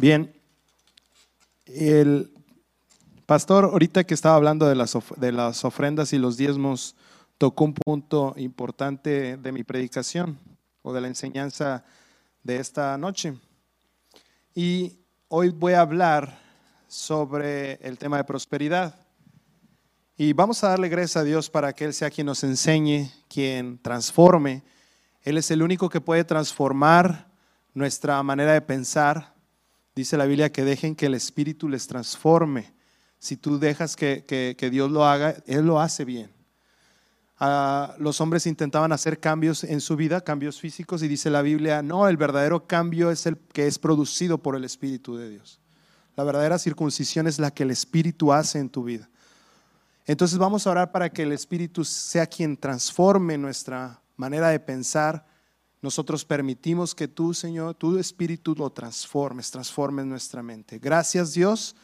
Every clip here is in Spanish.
Bien, el pastor ahorita que estaba hablando de las, de las ofrendas y los diezmos, tocó un punto importante de mi predicación o de la enseñanza de esta noche. Y hoy voy a hablar sobre el tema de prosperidad. Y vamos a darle gracias a Dios para que Él sea quien nos enseñe, quien transforme. Él es el único que puede transformar nuestra manera de pensar. Dice la Biblia que dejen que el Espíritu les transforme. Si tú dejas que, Dios lo haga, Él lo hace bien. Ah, los hombres intentaban hacer cambios en su vida, cambios físicos, y dice la Biblia, no, el verdadero cambio es el que es producido por el Espíritu de Dios. La verdadera circuncisión es la que el Espíritu hace en tu vida. Entonces vamos a orar para que el Espíritu sea quien transforme nuestra manera de pensar, nosotros permitimos que tú, Señor, tu Espíritu lo transformes, transformes nuestra mente. Gracias Dios,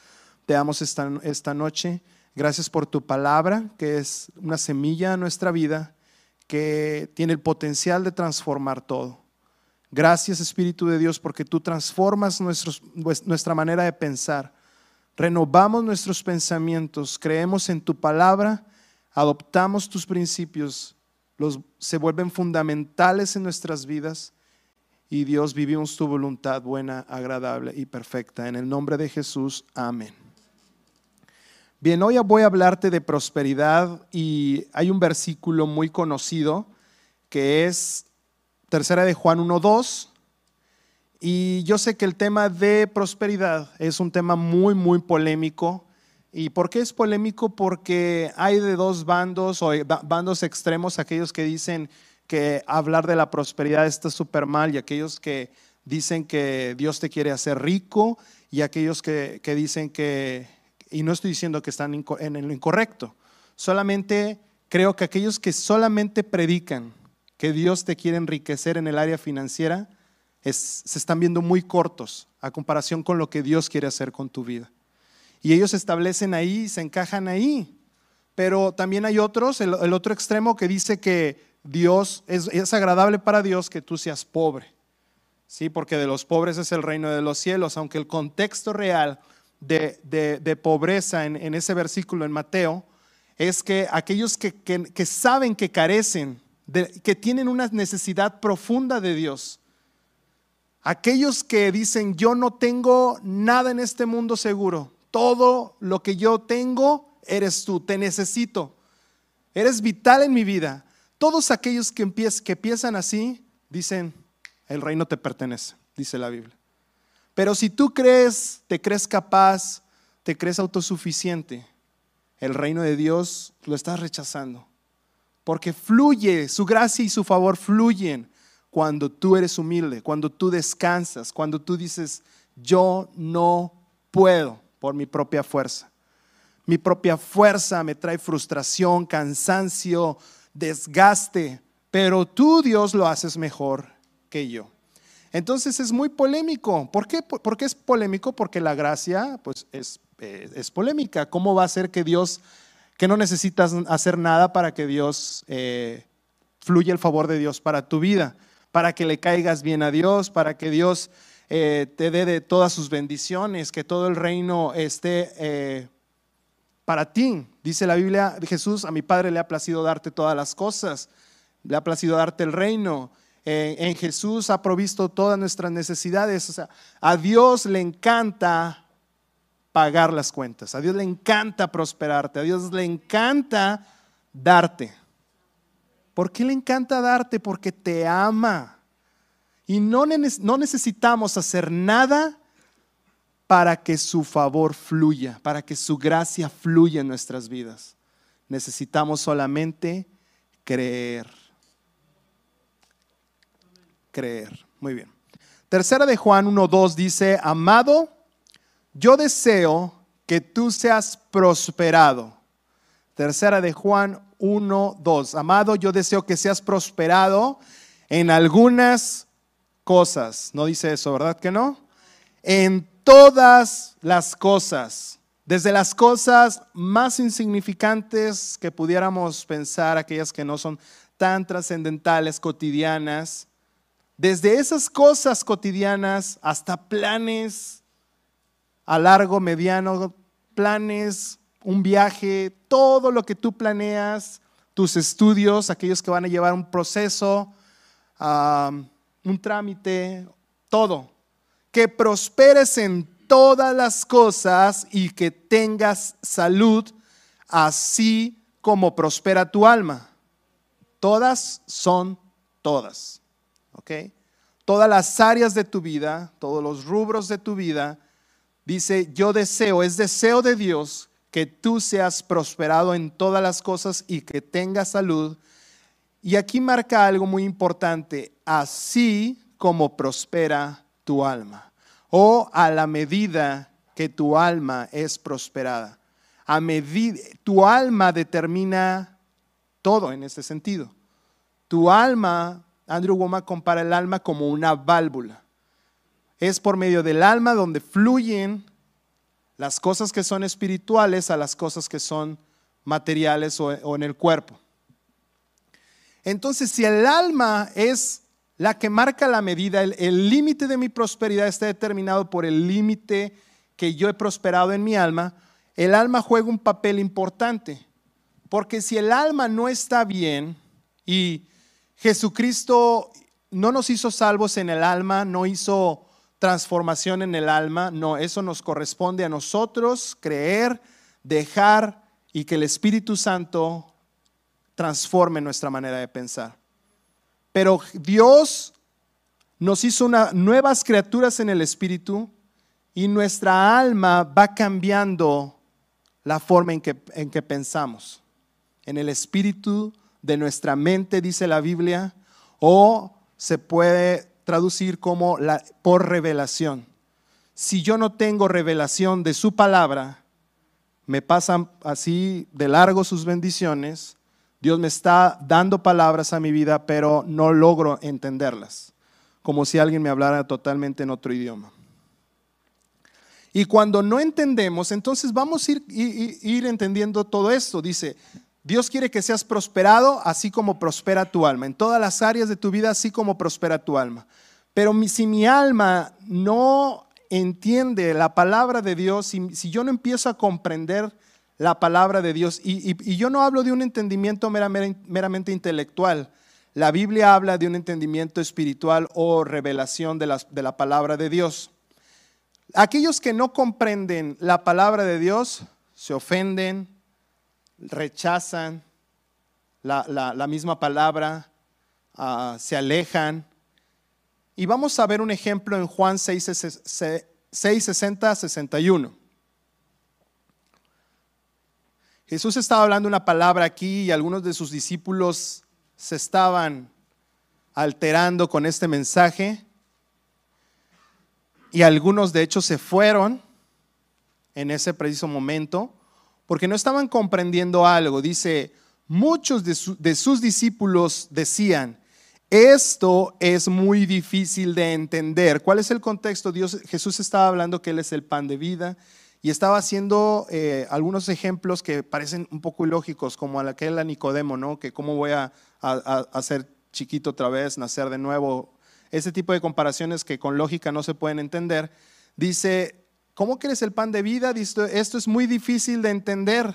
te damos esta, esta noche. Gracias por tu palabra, que es una semilla en nuestra vida, que tiene el potencial de transformar todo. Gracias Espíritu de Dios, porque tú transformas nuestros, nuestra manera de pensar. Renovamos nuestros pensamientos, creemos en tu palabra, adoptamos tus principios los, se vuelven fundamentales en nuestras vidas y Dios vivimos tu voluntad buena, agradable y perfecta. En el nombre de Jesús, amén. Bien, hoy voy a hablarte de prosperidad y hay un versículo muy conocido que es Tercera de Juan 1.2 y yo sé que el tema de prosperidad es un tema muy, muy polémico ¿Y por qué es polémico? Porque hay de dos bandos o bandos extremos, aquellos que dicen que hablar de la prosperidad está súper mal y aquellos que dicen que Dios te quiere hacer rico y aquellos que, dicen que, y no estoy diciendo que están en lo incorrecto, solamente creo que aquellos que solamente predican que Dios te quiere enriquecer en el área financiera, se están viendo muy cortos a comparación con lo que Dios quiere hacer con tu vida. Y ellos se establecen ahí, se encajan ahí. Pero también hay otros, el, otro extremo que dice que Dios es, agradable para Dios que tú seas pobre. Sí, porque de los pobres es el reino de los cielos, aunque el contexto real de, pobreza en, ese versículo en Mateo es que aquellos que, que saben que carecen, que tienen una necesidad profunda de Dios, aquellos que dicen yo no tengo nada en este mundo seguro, todo lo que yo tengo eres tú, te necesito. Eres vital en mi vida. Todos aquellos que, que empiezan así dicen, el reino te pertenece, dice la Biblia. Pero si tú crees, te crees capaz, te crees autosuficiente, el reino de Dios lo estás rechazando. Porque fluye, su gracia y su favor fluyen cuando tú eres humilde, cuando tú descansas, cuando tú dices, yo no puedo por mi propia fuerza. Mi propia fuerza me trae frustración, cansancio, desgaste, pero tú Dios lo haces mejor que yo. Entonces es muy polémico. ¿Por qué? ¿Por qué es polémico? Porque la gracia pues, es, es, polémica. ¿Cómo va a ser que Dios, que no necesitas hacer nada para que Dios eh, fluya el favor de Dios para tu vida? Para que le caigas bien a Dios, para que Dios eh, te dé de todas sus bendiciones, que todo el reino esté eh, para ti. Dice la Biblia, Jesús, a mi Padre le ha placido darte todas las cosas, le ha placido darte el reino. Eh, en Jesús ha provisto todas nuestras necesidades. O sea, a Dios le encanta pagar las cuentas, a Dios le encanta prosperarte, a Dios le encanta darte. ¿Por qué le encanta darte? Porque te ama. Y no, necesitamos hacer nada para que su favor fluya, para que su gracia fluya en nuestras vidas. Necesitamos solamente creer. Creer. Muy bien. Tercera de Juan 1.2 dice, amado, yo deseo que tú seas prosperado. Tercera de Juan 1.2, amado, yo deseo que seas prosperado en algunas cosas. No dice eso, ¿verdad que no? En todas las cosas, desde las cosas más insignificantes que pudiéramos pensar, aquellas que no son tan trascendentales, cotidianas, desde esas cosas cotidianas hasta planes a largo, mediano, planes, un viaje, todo lo que tú planeas, tus estudios, aquellos que van a llevar un proceso, un trámite, todo. Que prosperes en todas las cosas y que tengas salud, así como prospera tu alma. Todas son todas. ¿Ok? Todas las áreas de tu vida, todos los rubros de tu vida, dice, yo deseo, es deseo de Dios que tú seas prosperado en todas las cosas y que tengas salud. Y aquí marca algo muy importante, así como prospera tu alma, o a la medida que tu alma es prosperada. A medida, tu alma determina todo en ese sentido. Tu alma, Andrew Womack compara el alma como una válvula. Es por medio del alma donde fluyen las cosas que son espirituales a las cosas que son materiales o, en el cuerpo. Entonces, si el alma es la que marca la medida, el límite de mi prosperidad está determinado por el límite que yo he prosperado en mi alma, el alma juega un papel importante. Porque si el alma no está bien y Jesucristo no nos hizo salvos en el alma, no hizo transformación en el alma, no, eso nos corresponde a nosotros creer, dejar y que el Espíritu Santo transforme nuestra manera de pensar. Pero Dios nos hizo nuevas criaturas en el Espíritu y nuestra alma va cambiando la forma en que, en que pensamos. En el Espíritu de nuestra mente, dice la Biblia, o se puede traducir como por revelación. Si yo no tengo revelación de su palabra, me pasan así de largo sus bendiciones, Dios me está dando palabras a mi vida, pero no logro entenderlas, como si alguien me hablara totalmente en otro idioma. Y cuando no entendemos, entonces vamos a ir, ir entendiendo todo esto. Dice, Dios quiere que seas prosperado así como prospera tu alma, en todas las áreas de tu vida así como prospera tu alma. Pero si mi alma no entiende la palabra de Dios, si yo no empiezo a comprender la palabra de Dios, y, yo no hablo de un entendimiento meramente, intelectual, la Biblia habla de un entendimiento espiritual o revelación de la palabra de Dios. Aquellos que no comprenden la palabra de Dios se ofenden, rechazan la, misma palabra, ah, se alejan. Y vamos a ver un ejemplo en Juan 6, 60, 61. Jesús estaba hablando una palabra aquí y algunos de sus discípulos se estaban alterando con este mensaje. Y algunos de hecho se fueron en ese preciso momento porque no estaban comprendiendo algo. Dice, muchos de, sus discípulos decían, esto es muy difícil de entender. ¿Cuál es el contexto? Dios, Jesús estaba hablando que Él es el pan de vida y estaba haciendo eh, algunos ejemplos que parecen un poco ilógicos, como aquel a Nicodemo, ¿no? Que cómo voy a, hacer chiquito otra vez, nacer de nuevo. Ese tipo de comparaciones que con lógica no se pueden entender. Dice, ¿Cómo eres el pan de vida? Esto es muy difícil de entender.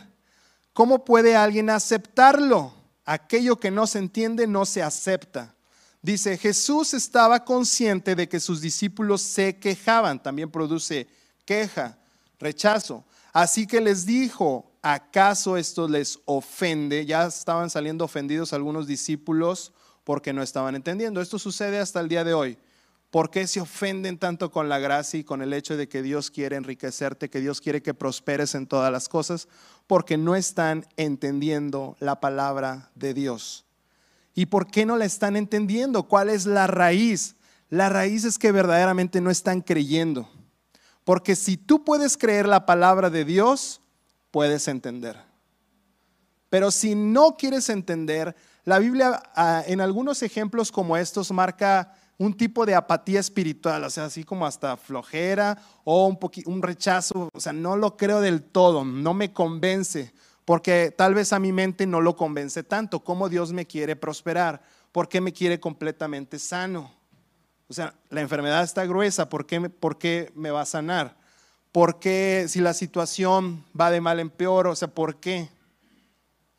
¿Cómo puede alguien aceptarlo? Aquello que no se entiende no se acepta. Dice, Jesús estaba consciente de que sus discípulos se quejaban, también produce queja, rechazo. Así que les dijo, ¿acaso esto les ofende? Ya estaban saliendo ofendidos algunos discípulos porque no estaban entendiendo. Esto sucede hasta el día de hoy. ¿Por qué se ofenden tanto con la gracia y con el hecho de que Dios quiere enriquecerte, que Dios quiere que prosperes en todas las cosas? Porque no están entendiendo la palabra de Dios. ¿Y por qué no la están entendiendo? ¿Cuál es la raíz? La raíz es que verdaderamente no están creyendo. Porque si tú puedes creer la palabra de Dios, puedes entender. Pero si no quieres entender, la Biblia ah, en algunos ejemplos como estos marca un tipo de apatía espiritual, o sea, así como hasta flojera o un, un rechazo, o sea, no lo creo del todo, no me convence, porque tal vez a mi mente no lo convence tanto, cómo Dios me quiere prosperar, por qué me quiere completamente sano. O sea, la enfermedad está gruesa, ¿por qué, ¿por qué me va a sanar? ¿Por qué? Si la situación va de mal en peor, o sea, ¿por qué?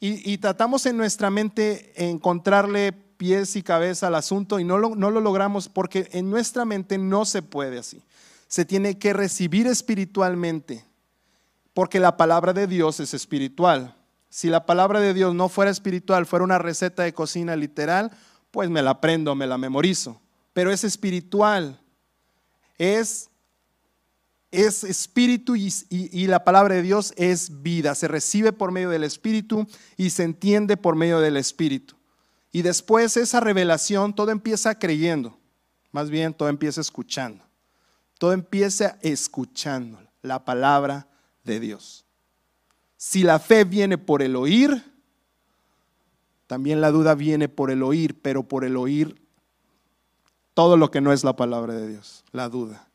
Y, tratamos en nuestra mente encontrarle pies y cabeza al asunto y no lo, no lo logramos porque en nuestra mente no se puede así. Se tiene que recibir espiritualmente porque la palabra de Dios es espiritual. Si la palabra de Dios no fuera espiritual, fuera una receta de cocina literal, pues me la aprendo, me la memorizo. Pero es espiritual. Es es espíritu y, la palabra de Dios es vida. Se recibe por medio del espíritu y se entiende por medio del espíritu. Y después esa revelación, todo empieza creyendo. Más bien, todo empieza escuchando. Todo empieza escuchando la palabra de Dios. Si la fe viene por el oír, también la duda viene por el oír, pero por el oír todo lo que no es la palabra de Dios, la duda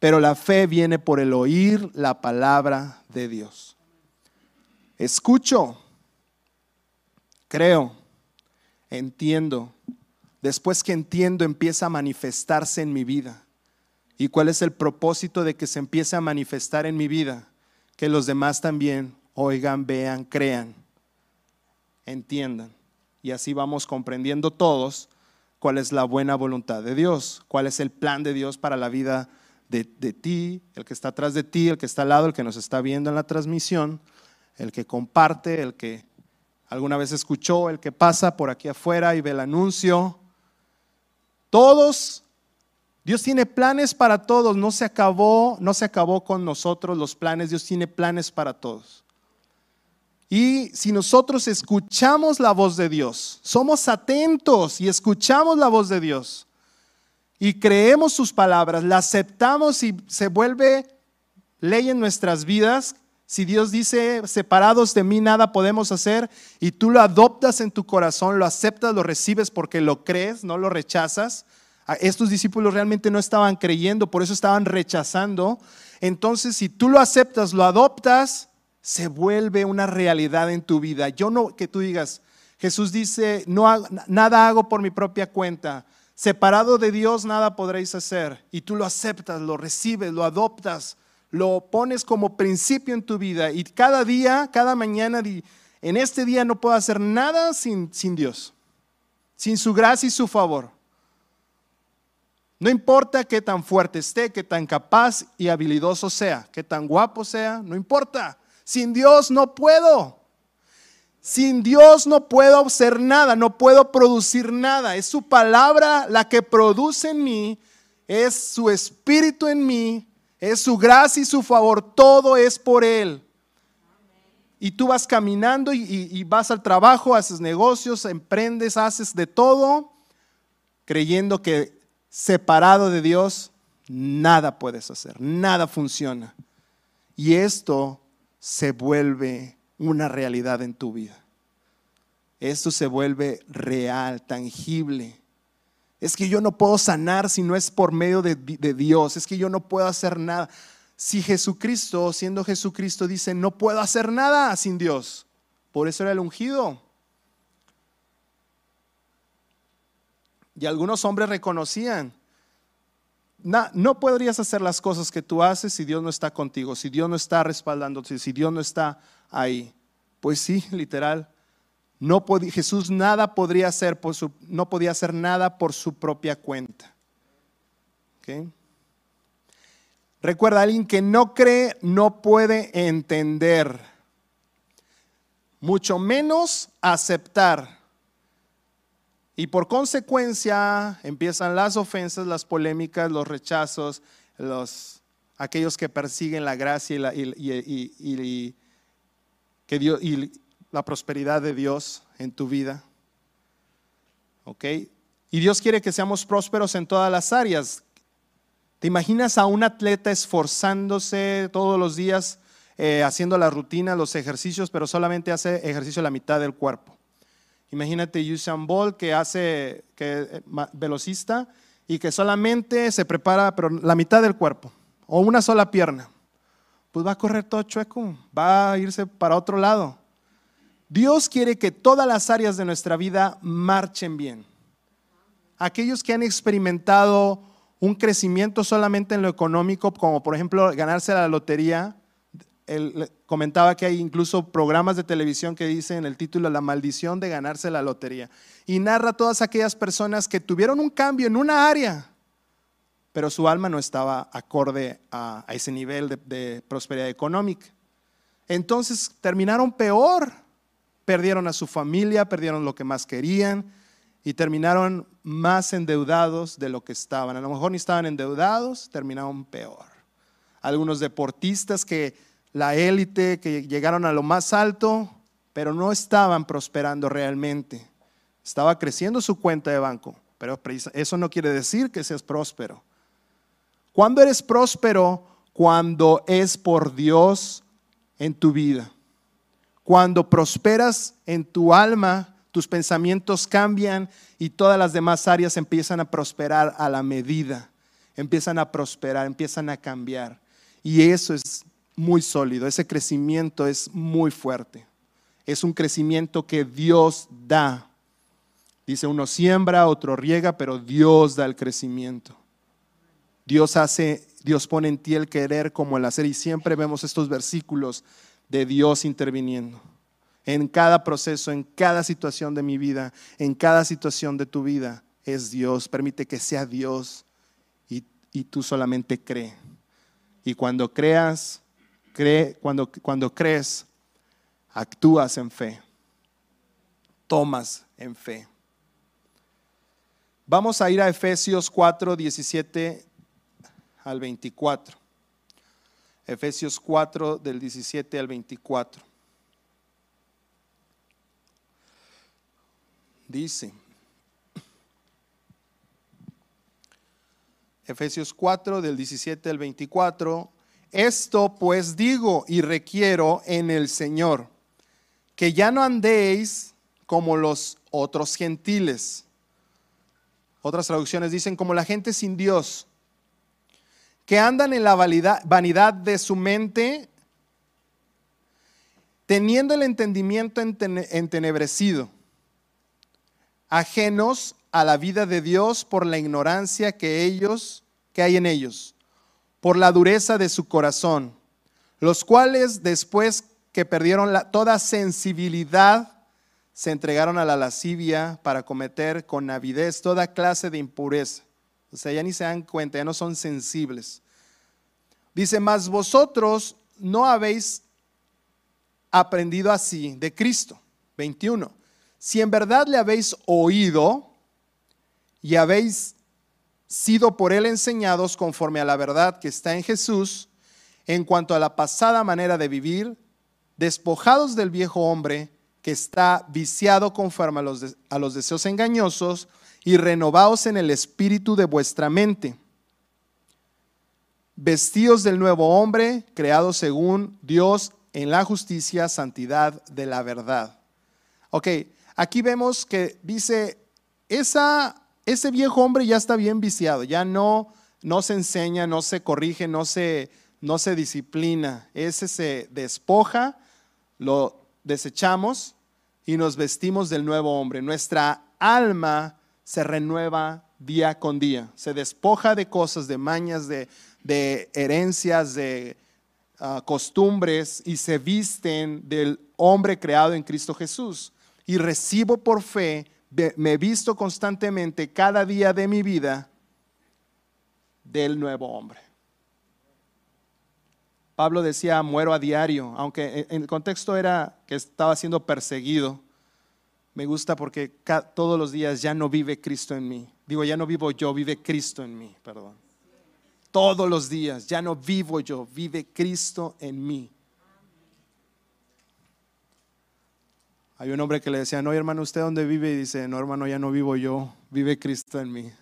pero la fe viene por el oír la palabra de Dios. Escucho, creo, entiendo. Después que entiendo empieza a manifestarse en mi vida. ¿Y cuál es el propósito de que se empiece a manifestar en mi vida? Que los demás también oigan, vean, crean, entiendan. Y así vamos comprendiendo todos cuál es la buena voluntad de Dios, cuál es el plan de Dios para la vida de, ti, el que está atrás de ti, el que está al lado, el que nos está viendo en la transmisión, el que comparte, el que alguna vez escuchó, el que pasa por aquí afuera y ve el anuncio. Todos, Dios tiene planes para todos, no se acabó, no se acabó con nosotros los planes, Dios tiene planes para todos. Y si nosotros escuchamos la voz de Dios, somos atentos y escuchamos la voz de Dios, y creemos sus palabras, la aceptamos y se vuelve ley en nuestras vidas, si Dios dice, separados de mí nada podemos hacer, y tú lo adoptas en tu corazón, lo aceptas, lo recibes porque lo crees, no lo rechazas. Estos discípulos realmente no estaban creyendo, por eso estaban rechazando. Entonces, si tú lo aceptas, lo adoptas, se vuelve una realidad en tu vida. Yo no que tú digas, Jesús dice, no nada hago por mi propia cuenta. Separado de Dios nada podréis hacer. Y tú lo aceptas, lo recibes, lo adoptas, lo pones como principio en tu vida. Y cada día, cada mañana, en este día no puedo hacer nada sin, sin Dios, sin su gracia y su favor. No importa qué tan fuerte esté, qué tan capaz y habilidoso sea, qué tan guapo sea, no importa. Sin Dios no puedo. Sin Dios no puedo hacer nada, no puedo producir nada. Es su palabra la que produce en mí, es su espíritu en mí, es su gracia y su favor, todo es por Él. Y tú vas caminando y, vas al trabajo, haces negocios, emprendes, haces de todo, creyendo que separado de Dios, nada puedes hacer, nada funciona. Y esto se vuelve una realidad en tu vida. Esto se vuelve real, tangible. Es que yo no puedo sanar si no es por medio de, Dios. Es que yo no puedo hacer nada. Si Jesucristo, siendo Jesucristo, dice, no puedo hacer nada sin Dios. Por eso era el ungido. Y algunos hombres reconocían, no podrías hacer las cosas que tú haces si Dios no está contigo, si Dios no está respaldándote, si Dios no está ahí. Pues sí, literal. No Jesús nada podría hacer por su, no podía hacer nada por su propia cuenta. Recuerda, alguien que no cree no puede entender, mucho menos aceptar. Y por consecuencia empiezan las ofensas, las polémicas, los rechazos, los, aquellos que persiguen la gracia y, la, la prosperidad de Dios en tu vida. ¿Ok? Y Dios quiere que seamos prósperos en todas las áreas. ¿Te imaginas a un atleta esforzándose todos los días, eh, haciendo la rutina, los ejercicios, pero solamente hace ejercicio la mitad del cuerpo? Imagínate Usain Bolt que hace, que eh, velocista y que solamente se prepara, pero la mitad del cuerpo o una sola pierna pues va a correr todo chueco, va a irse para otro lado. Dios quiere que todas las áreas de nuestra vida marchen bien. Aquellos que han experimentado un crecimiento solamente en lo económico, como por ejemplo ganarse la lotería. Él comentaba que hay incluso programas de televisión que dicen el título La maldición de ganarse la lotería. Y narra todas aquellas personas que tuvieron un cambio en una área, pero su alma no estaba acorde a, ese nivel de prosperidad económica. Entonces terminaron peor, perdieron a su familia, perdieron lo que más querían, y terminaron más endeudados de lo que estaban. A lo mejor ni estaban endeudados, terminaron peor. Algunos deportistas que la élite, que llegaron a lo más alto, pero no estaban prosperando realmente. Estaba creciendo su cuenta de banco, pero eso no quiere decir que seas próspero. ¿Cuándo eres próspero? Cuando es por Dios en tu vida. Cuando prosperas en tu alma, tus pensamientos cambian y todas las demás áreas empiezan a prosperar a la medida, empiezan a prosperar, empiezan a cambiar. Y eso es muy sólido, ese crecimiento es muy fuerte. Es un crecimiento que Dios da. Dice, uno siembra, otro riega, pero Dios da el crecimiento. Dios hace, Dios pone en ti el querer como el hacer y siempre vemos estos versículos de Dios interviniendo en cada proceso, en cada situación de mi vida, en cada situación de tu vida, es Dios. Permite que sea Dios y, tú solamente cree. Y cuando creas, cree, cuando, cuando crees, actúas en fe, tomas en fe. Vamos a ir a Efesios 4, 17 al 24. Efesios 4 del 17 al 24. dice, Efesios 4 del 17 al 24, esto pues digo y requiero en el Señor, que ya no andéis como los otros gentiles. Otras traducciones dicen como la gente sin Dios, que andan en la vanidad de su mente, teniendo el entendimiento entenebrecido ajenos a la vida de Dios por la ignorancia que ellos que hay en ellos, por la dureza de su corazón, los cuales después que perdieron toda sensibilidad se entregaron a la lascivia para cometer con avidez toda clase de impureza. O sea, ya ni se dan cuenta, ya no son sensibles. Dice, mas vosotros no habéis aprendido así de Cristo. 21 si en verdad le habéis oído y habéis sido por él enseñados conforme a la verdad que está en Jesús, en cuanto a la pasada manera de vivir, despojados del viejo hombre que está viciado conforme a los, deseos engañosos, y renovaos en el espíritu de vuestra mente. Vestidos del nuevo hombre, creado según Dios en la justicia, santidad de la verdad. Ok, aquí vemos que dice, esa, ese viejo hombre ya está bien viciado, ya no, no se enseña, no se corrige, no se, no se disciplina. Ese se despoja, lo desechamos y nos vestimos del nuevo hombre. Nuestra alma se renueva día con día, se despoja de cosas, de mañas, de, herencias, de ah, costumbres y se visten del hombre creado en Cristo Jesús y recibo por fe, me visto constantemente cada día de mi vida del nuevo hombre. Pablo decía, muero a diario, aunque en el contexto era que estaba siendo perseguido. Me gusta porque todos los días ya no vive Cristo en mí. Digo, ya no vivo yo, vive Cristo en mí, perdón. Todos los días, ya no vivo yo, vive Cristo en mí. Hay un hombre que le decía, no, hermano, ¿usted dónde vive? Y dice, no, hermano, ya no vivo yo, vive Cristo en mí.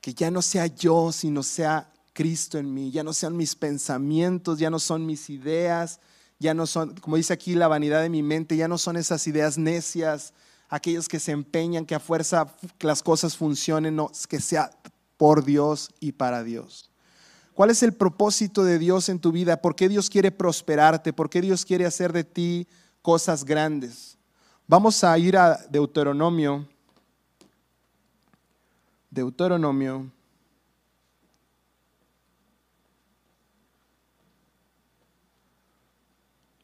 Que ya no sea yo, sino sea Cristo en mí, ya no sean mis pensamientos, ya no son mis ideas, ya no son, como dice aquí, la vanidad de mi mente, ya no son esas ideas necias, aquellos que se empeñan que a fuerza las cosas funcionen, no, que sea por Dios y para Dios. ¿Cuál es el propósito de Dios en tu vida? ¿Por qué Dios quiere prosperarte? ¿Por qué Dios quiere hacer de ti cosas grandes? Vamos a ir a Deuteronomio Deuteronomio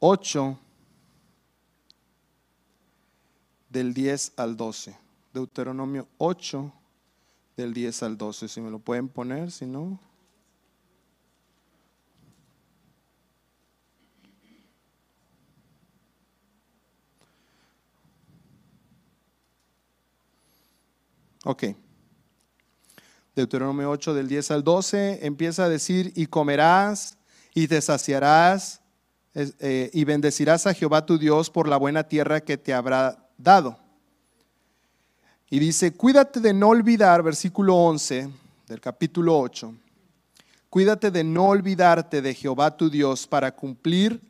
ocho del 10 al 12. Deuteronomio 8 del 10 al 12. Si me lo pueden poner, si no. Ok. Deuteronomio 8 del 10 al 12 empieza a decir, y comerás y te saciarás eh, y bendecirás a Jehová tu Dios por la buena tierra que te habrá dado. Y dice, cuídate de no olvidar, versículo 11 del capítulo 8, cuídate de no olvidarte de Jehová tu Dios para cumplir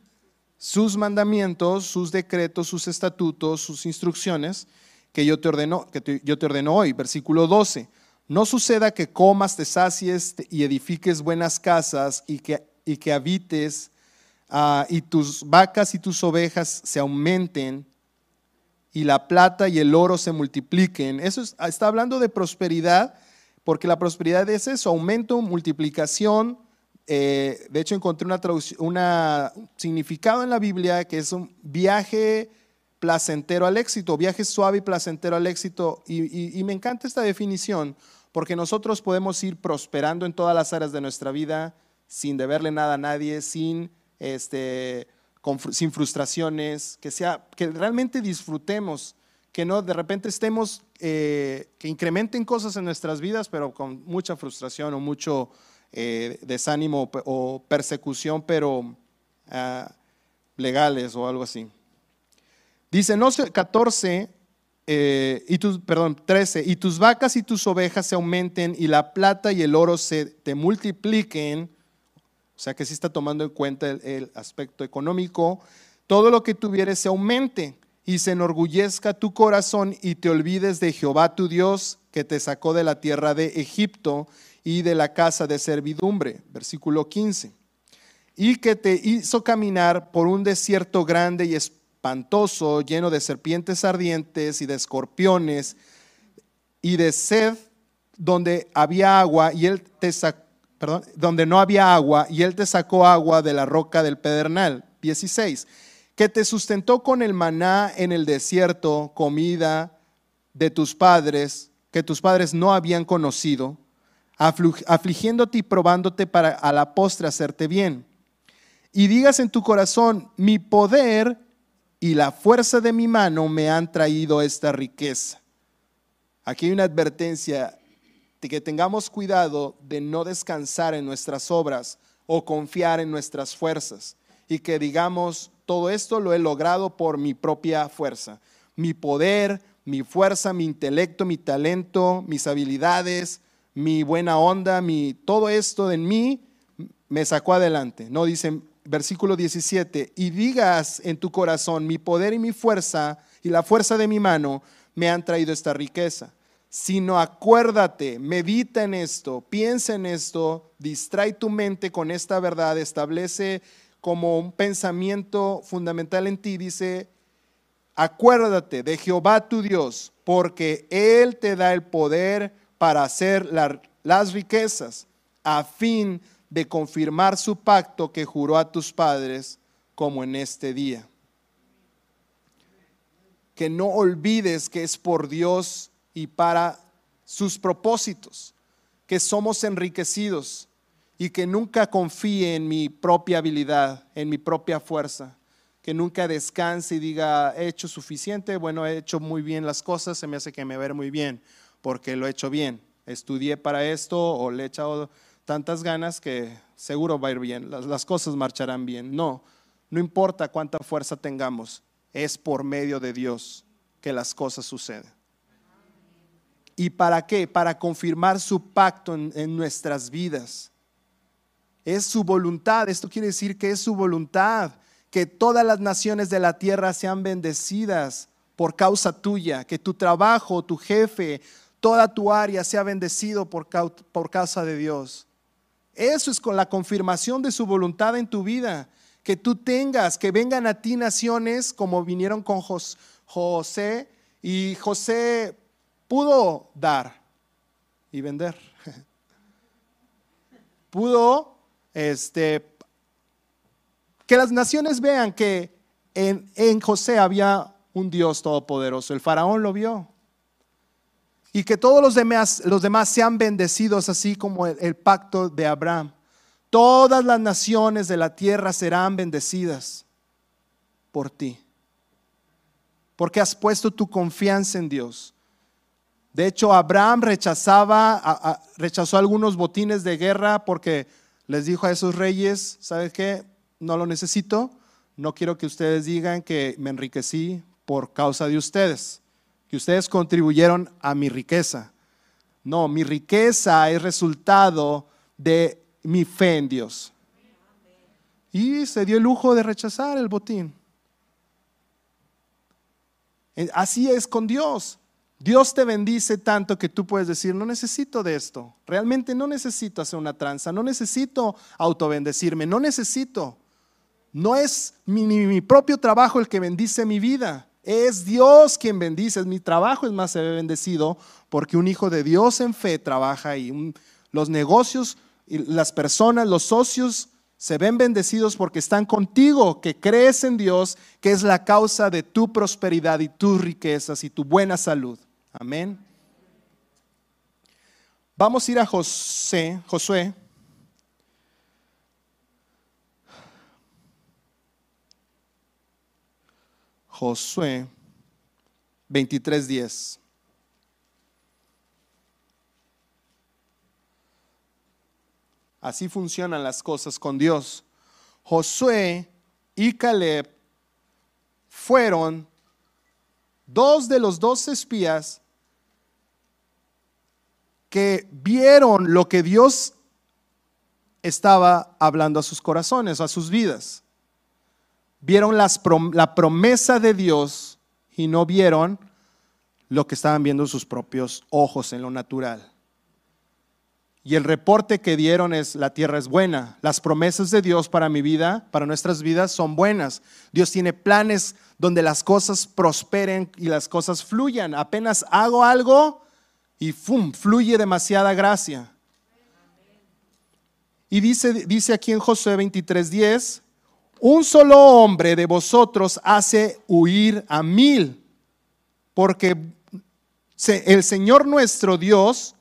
sus mandamientos, sus decretos, sus estatutos, sus instrucciones que yo te ordeno, que yo te ordeno hoy. Versículo 12. No suceda que comas, te sacies y edifiques buenas casas y que, y que habites ah, y tus vacas y tus ovejas se aumenten y la plata y el oro se multipliquen. Eso está hablando de prosperidad, porque la prosperidad es eso, aumento, multiplicación. Eh, de hecho, encontré una un significado en la Biblia que es un viaje placentero al éxito, viaje suave y placentero al éxito. Y, me encanta esta definición, porque nosotros podemos ir prosperando en todas las áreas de nuestra vida sin deberle nada a nadie, sin este, sin frustraciones, que, sea, que realmente disfrutemos, que no de repente estemos, eh, que incrementen cosas en nuestras vidas, pero con mucha frustración o mucho eh, desánimo o persecución, pero ah, legales o algo así. Dice, no sé, 14, eh, y tus, perdón, 13, y tus vacas y tus ovejas se aumenten y la plata y el oro se te multipliquen o sea que sí está tomando en cuenta el, aspecto económico. Todo lo que tuvieres se aumente y se enorgullezca tu corazón y te olvides de Jehová tu Dios que te sacó de la tierra de Egipto y de la casa de servidumbre. Versículo 15. Y que te hizo caminar por un desierto grande y espantoso, lleno de serpientes ardientes y de escorpiones y de sed, donde había agua, y él te sacó perdón, donde no había agua, y él te sacó agua de la roca del pedernal. 16. Que te sustentó con el maná en el desierto, comida de tus padres, que tus padres no habían conocido, afligiéndote y probándote para a la postre hacerte bien. Y digas en tu corazón, mi poder y la fuerza de mi mano me han traído esta riqueza. Aquí hay una advertencia que tengamos cuidado de no descansar en nuestras obras o confiar en nuestras fuerzas y que digamos, todo esto lo he logrado por mi propia fuerza, mi poder, mi fuerza, mi intelecto, mi talento, mis habilidades, mi buena onda, mi, todo esto en mí me sacó adelante. No dice versículo 17, y digas en tu corazón, mi poder y mi fuerza y la fuerza de mi mano me han traído esta riqueza. Sino acuérdate, medita en esto, piensa en esto, distrae tu mente con esta verdad, establece como un pensamiento fundamental en ti, dice, acuérdate de Jehová tu Dios, porque Él te da el poder para hacer las riquezas, a fin de confirmar su pacto que juró a tus padres, como en este día. Que no olvides que es por Dios y para sus propósitos, que somos enriquecidos y que nunca confíe en mi propia habilidad, en mi propia fuerza, que nunca descanse y diga, he hecho suficiente, bueno, he hecho muy bien las cosas, se me hace que me ver muy bien, porque lo he hecho bien, estudié para esto o le he echado tantas ganas que seguro va a ir bien, las, cosas marcharán bien. No, no importa cuánta fuerza tengamos, es por medio de Dios que las cosas suceden. ¿Y para qué? Para confirmar su pacto en, nuestras vidas. Es su voluntad, esto quiere decir que es su voluntad, que todas las naciones de la tierra sean bendecidas por causa tuya, que tu trabajo, tu jefe, toda tu área sea bendecido por, por causa de Dios. Eso es con la confirmación de su voluntad en tu vida, que tú tengas, que vengan a ti naciones como vinieron con José y José pudo dar y vender. Pudo este, que las naciones vean que en, en José había un Dios todopoderoso. El faraón lo vio. Y que todos los demás, los demás sean bendecidos así como el, pacto de Abraham. Todas las naciones de la tierra serán bendecidas por ti. Porque has puesto tu confianza en Dios. De hecho, Abraham rechazaba, rechazó algunos botines de guerra porque les dijo a esos reyes, ¿sabe qué? No lo necesito. No quiero que ustedes digan que me enriquecí por causa de ustedes, que ustedes contribuyeron a mi riqueza. No, mi riqueza es resultado de mi fe en Dios. Y se dio el lujo de rechazar el botín. Así es con Dios. Dios te bendice tanto que tú puedes decir, no necesito de esto. Realmente no necesito hacer una tranza, no necesito autobendecirme, no necesito. No es mi, propio trabajo el que bendice mi vida. Es Dios quien bendice. Mi trabajo es más se ve bendecido porque un hijo de Dios en fe trabaja ahí. los negocios, las personas, los socios se ven bendecidos porque están contigo, que crees en Dios, que es la causa de tu prosperidad y tus riquezas y tu buena salud. Amén. Vamos a ir a José, Josué. Josué 23:10. Así funcionan las cosas con Dios. Josué y Caleb fueron dos de los dos espías que vieron lo que Dios estaba hablando a sus corazones, a sus vidas. Vieron la promesa de Dios y no vieron lo que estaban viendo sus propios ojos en lo natural. Y el reporte que dieron es, la tierra es buena. Las promesas de Dios para mi vida, para nuestras vidas, son buenas. Dios tiene planes donde las cosas prosperen y las cosas fluyan. Apenas hago algo y fluye demasiada gracia. Y dice, dice aquí en Josué 23:10, un solo hombre de vosotros hace huir a mil, porque el Señor nuestro Dios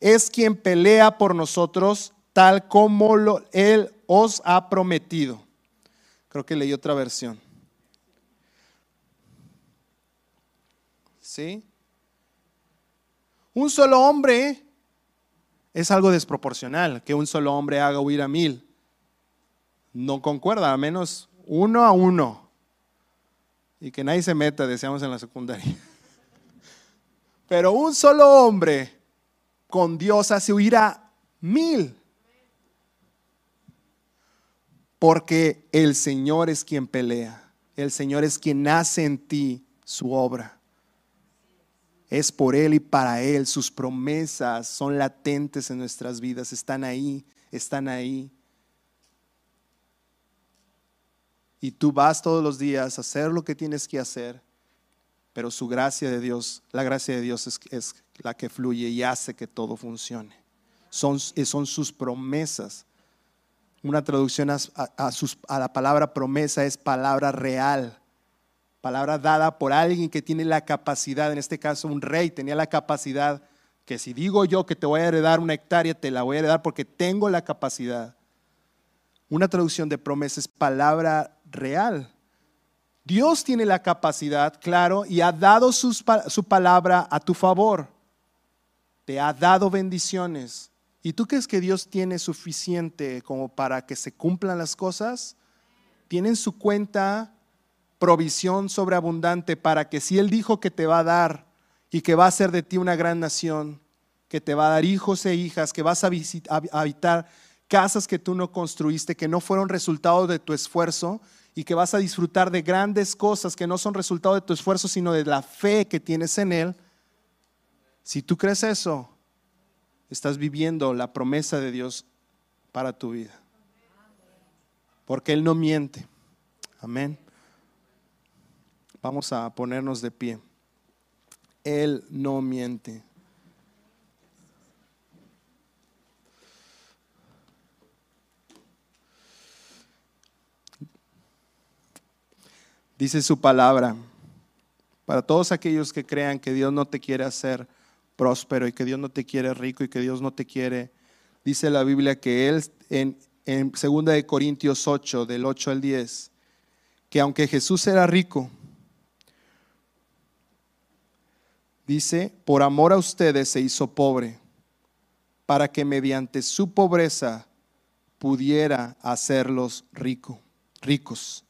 es quien pelea por nosotros tal como lo, Él os ha prometido. Creo que leí otra versión. ¿Sí? Un solo hombre es algo desproporcional, que un solo hombre haga huir a mil. No concuerda, a menos uno a uno. Y que nadie se meta, decíamos en la secundaria. Pero un solo hombre con Dios hace huir a mil. Porque el Señor es quien pelea. El Señor es quien hace en ti su obra. Es por Él y para Él. Sus promesas son latentes en nuestras vidas. Están ahí, están ahí. Y tú vas todos los días a hacer lo que tienes que hacer. Pero su gracia de Dios, la gracia de Dios es, es la que fluye y hace que todo funcione. Son, son sus promesas. Una traducción a, a, la palabra promesa es palabra real, palabra dada por alguien que tiene la capacidad, en este caso un rey tenía la capacidad que si digo yo que te voy a heredar una hectárea, te la voy a heredar porque tengo la capacidad. Una traducción de promesa es palabra real. Dios tiene la capacidad, claro, y ha dado su palabra a tu favor te ha dado bendiciones. ¿Y tú crees que Dios tiene suficiente como para que se cumplan las cosas? Tiene en su cuenta provisión sobreabundante para que si Él dijo que te va a dar y que va a hacer de ti una gran nación, que te va a dar hijos e hijas, que vas a, a habitar casas que tú no construiste, que no fueron resultado de tu esfuerzo y que vas a disfrutar de grandes cosas que no son resultado de tu esfuerzo, sino de la fe que tienes en Él, si tú crees eso, estás viviendo la promesa de Dios para tu vida. Porque Él no miente. Amén. Vamos a ponernos de pie. Él no miente. Dice su palabra, para todos aquellos que crean que Dios no te quiere hacer próspero y que Dios no te quiere rico y que Dios no te quiere, dice la Biblia que Él en, en 2 de Corintios 8, del 8 al 10, que aunque Jesús era rico, dice, por amor a ustedes se hizo pobre, para que mediante su pobreza pudiera hacerlos rico, ricos.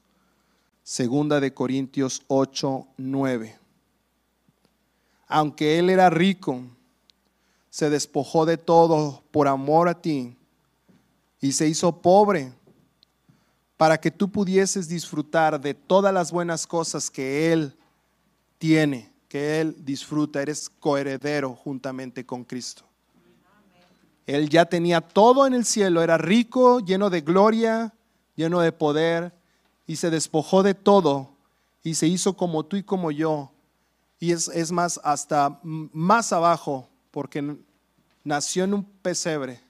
Segunda de Corintios 8, 9. Aunque él era rico, se despojó de todo por amor a ti y se hizo pobre para que tú pudieses disfrutar de todas las buenas cosas que Él tiene, que Él disfruta. Eres coheredero juntamente con Cristo. Él ya tenía todo en el cielo, era rico, lleno de gloria, lleno de poder, y se despojó de todo y se hizo como tú y como yo. Y es, es más, hasta más abajo, porque nació en un pesebre,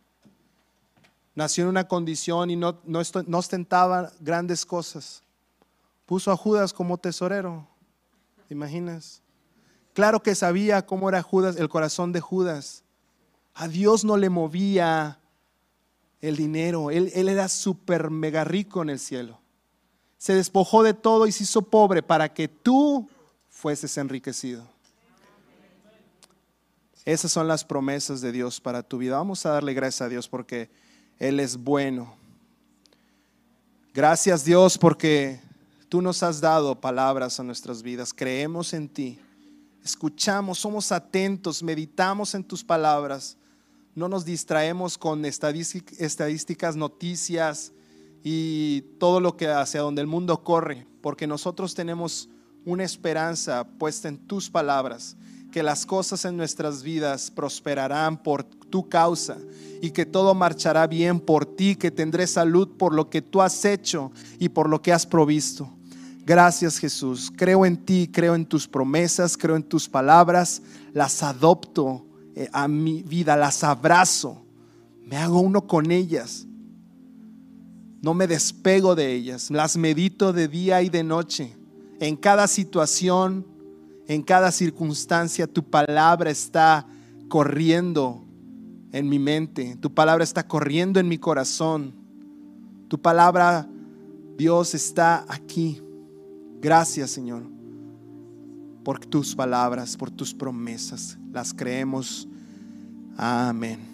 nació en una condición y no, no, no ostentaba grandes cosas. Puso a Judas como tesorero, ¿te imaginas? Claro que sabía cómo era Judas, el corazón de Judas a Dios no le movía el dinero. Él, era súper mega rico en el cielo. Se despojó de todo y se hizo pobre para que tú fueses enriquecido. Esas son las promesas de Dios para tu vida. Vamos a darle gracias a Dios porque Él es bueno. Gracias Dios porque tú nos has dado palabras a nuestras vidas. Creemos en ti. Escuchamos, somos atentos, meditamos en tus palabras no nos distraemos con estadísticas, noticias y todo lo que hacia donde el mundo corre, porque nosotros tenemos una esperanza puesta en tus palabras, que las cosas en nuestras vidas prosperarán por tu causa y que todo marchará bien por ti, que tendré salud por lo que tú has hecho y por lo que has provisto. Gracias Jesús, creo en ti, creo en tus promesas, creo en tus palabras, las adopto eh, a mi vida, las abrazo, me hago uno con ellas. No me despego de ellas, las medito de día y de noche. En cada situación, en cada circunstancia, tu palabra está corriendo en mi mente, tu palabra está corriendo en mi corazón. Tu palabra, Dios, está aquí. Gracias, Señor por tus palabras, por tus promesas. Las creemos. Amén.